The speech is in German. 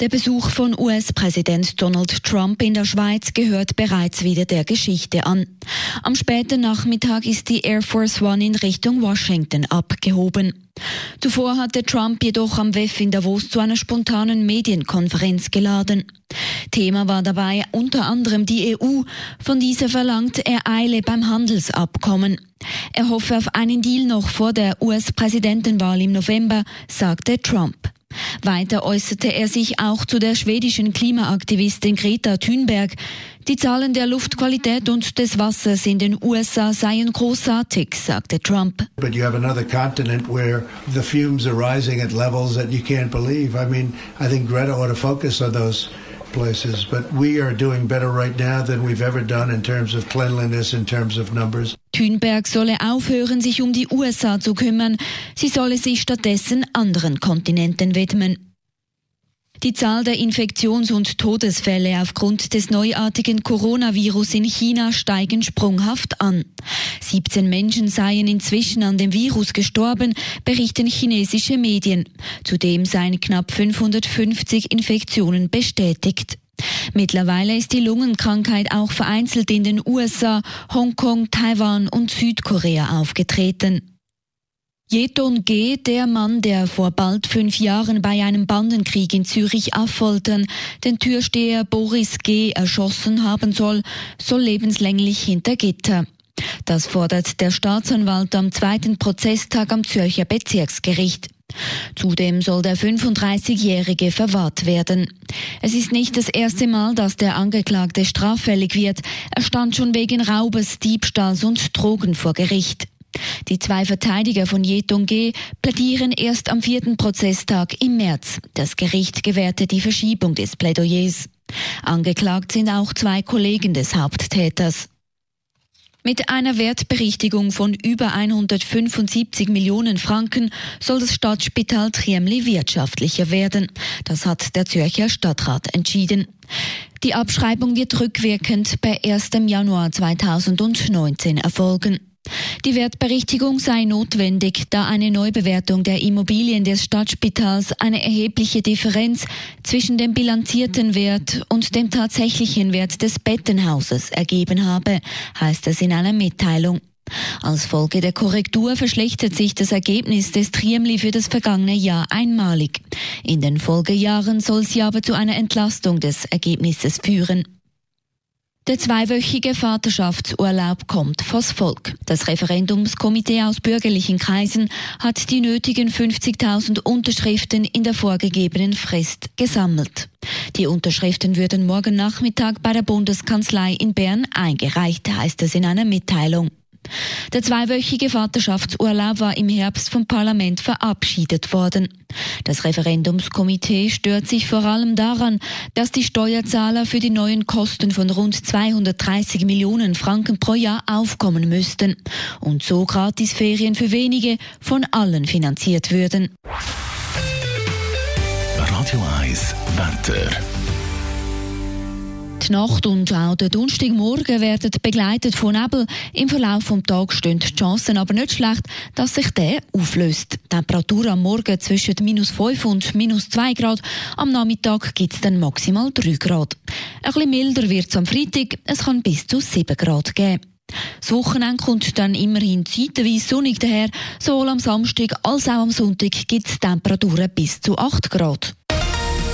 Der Besuch von US-Präsident Donald Trump in der Schweiz gehört bereits wieder der Geschichte an. Am späten Nachmittag ist die Air Force One in Richtung Washington abgehoben. Zuvor hatte Trump jedoch am WEF in Davos zu einer spontanen Medienkonferenz geladen. Thema war dabei unter anderem die EU. Von dieser verlangt er Eile beim Handelsabkommen. Er hoffe auf einen Deal noch vor der US-Präsidentenwahl im November, sagte Trump. Weiter äußerte er sich auch zu der schwedischen Klimaaktivistin Greta Thunberg. Die Zahlen der Luftqualität und des Wassers in den USA seien großartig, sagte Trump. But you have another continent where the fumes are rising at levels that you can't believe. I mean, I think Greta ought to focus on those places, but we are doing better right now than we've ever done in terms of cleanliness, in terms of numbers. Thünberg solle aufhören, sich um die USA zu kümmern. Sie solle sich stattdessen anderen Kontinenten widmen. Die Zahl der Infektions- und Todesfälle aufgrund des neuartigen Coronavirus in China steigen sprunghaft an. 17 Menschen seien inzwischen an dem Virus gestorben, berichten chinesische Medien. Zudem seien knapp 550 Infektionen bestätigt. Mittlerweile ist die Lungenkrankheit auch vereinzelt in den USA, Hongkong, Taiwan und Südkorea aufgetreten. Jeton G., der Mann, der vor bald fünf Jahren bei einem Bandenkrieg in Zürich Affoltern den Türsteher Boris G. erschossen haben soll, soll lebenslänglich hinter Gitter. Das fordert der Staatsanwalt am zweiten Prozesstag am Zürcher Bezirksgericht. Zudem soll der 35-Jährige verwahrt werden. Es ist nicht das erste Mal, dass der Angeklagte straffällig wird. Er stand schon wegen Raubes, Diebstahls und Drogen vor Gericht. Die zwei Verteidiger von Yetung G plädieren erst am vierten Prozesstag im März. Das Gericht gewährte die Verschiebung des Plädoyers. Angeklagt sind auch zwei Kollegen des Haupttäters. Mit einer Wertberichtigung von über 175 Millionen Franken soll das Stadtspital Triemli wirtschaftlicher werden. Das hat der Zürcher Stadtrat entschieden. Die Abschreibung wird rückwirkend per 1. Januar 2019 erfolgen. Die Wertberichtigung sei notwendig, da eine Neubewertung der Immobilien des Stadtspitals eine erhebliche Differenz zwischen dem bilanzierten Wert und dem tatsächlichen Wert des Bettenhauses ergeben habe, heißt es in einer Mitteilung. Als Folge der Korrektur verschlechtert sich das Ergebnis des Triemli für das vergangene Jahr einmalig. In den Folgejahren soll sie aber zu einer Entlastung des Ergebnisses führen. Der zweiwöchige Vaterschaftsurlaub kommt vors Volk. Das Referendumskomitee aus bürgerlichen Kreisen hat die nötigen 50.000 Unterschriften in der vorgegebenen Frist gesammelt. Die Unterschriften würden morgen Nachmittag bei der Bundeskanzlei in Bern eingereicht, heißt es in einer Mitteilung. Der zweiwöchige Vaterschaftsurlaub war im Herbst vom Parlament verabschiedet worden. Das Referendumskomitee stört sich vor allem daran, dass die Steuerzahler für die neuen Kosten von rund 230 Millionen Franken pro Jahr aufkommen müssten und so Gratisferien für wenige von allen finanziert würden. Radio 1 Wetter. Nacht und auch der Donnerstagmorgen werden begleitet von Nebel. Im Verlauf des Tages stehen die Chancen aber nicht schlecht, dass sich der auflöst. Die Temperatur am Morgen zwischen minus 5 und minus 2 Grad. Am Nachmittag gibt es dann maximal 3 Grad. Ein bisschen milder wird es am Freitag. Es kann bis zu 7 Grad geben. Das Wochenende kommt dann immerhin zeitweise sonnig daher. Sowohl am Samstag als auch am Sonntag gibt es Temperaturen bis zu 8 Grad.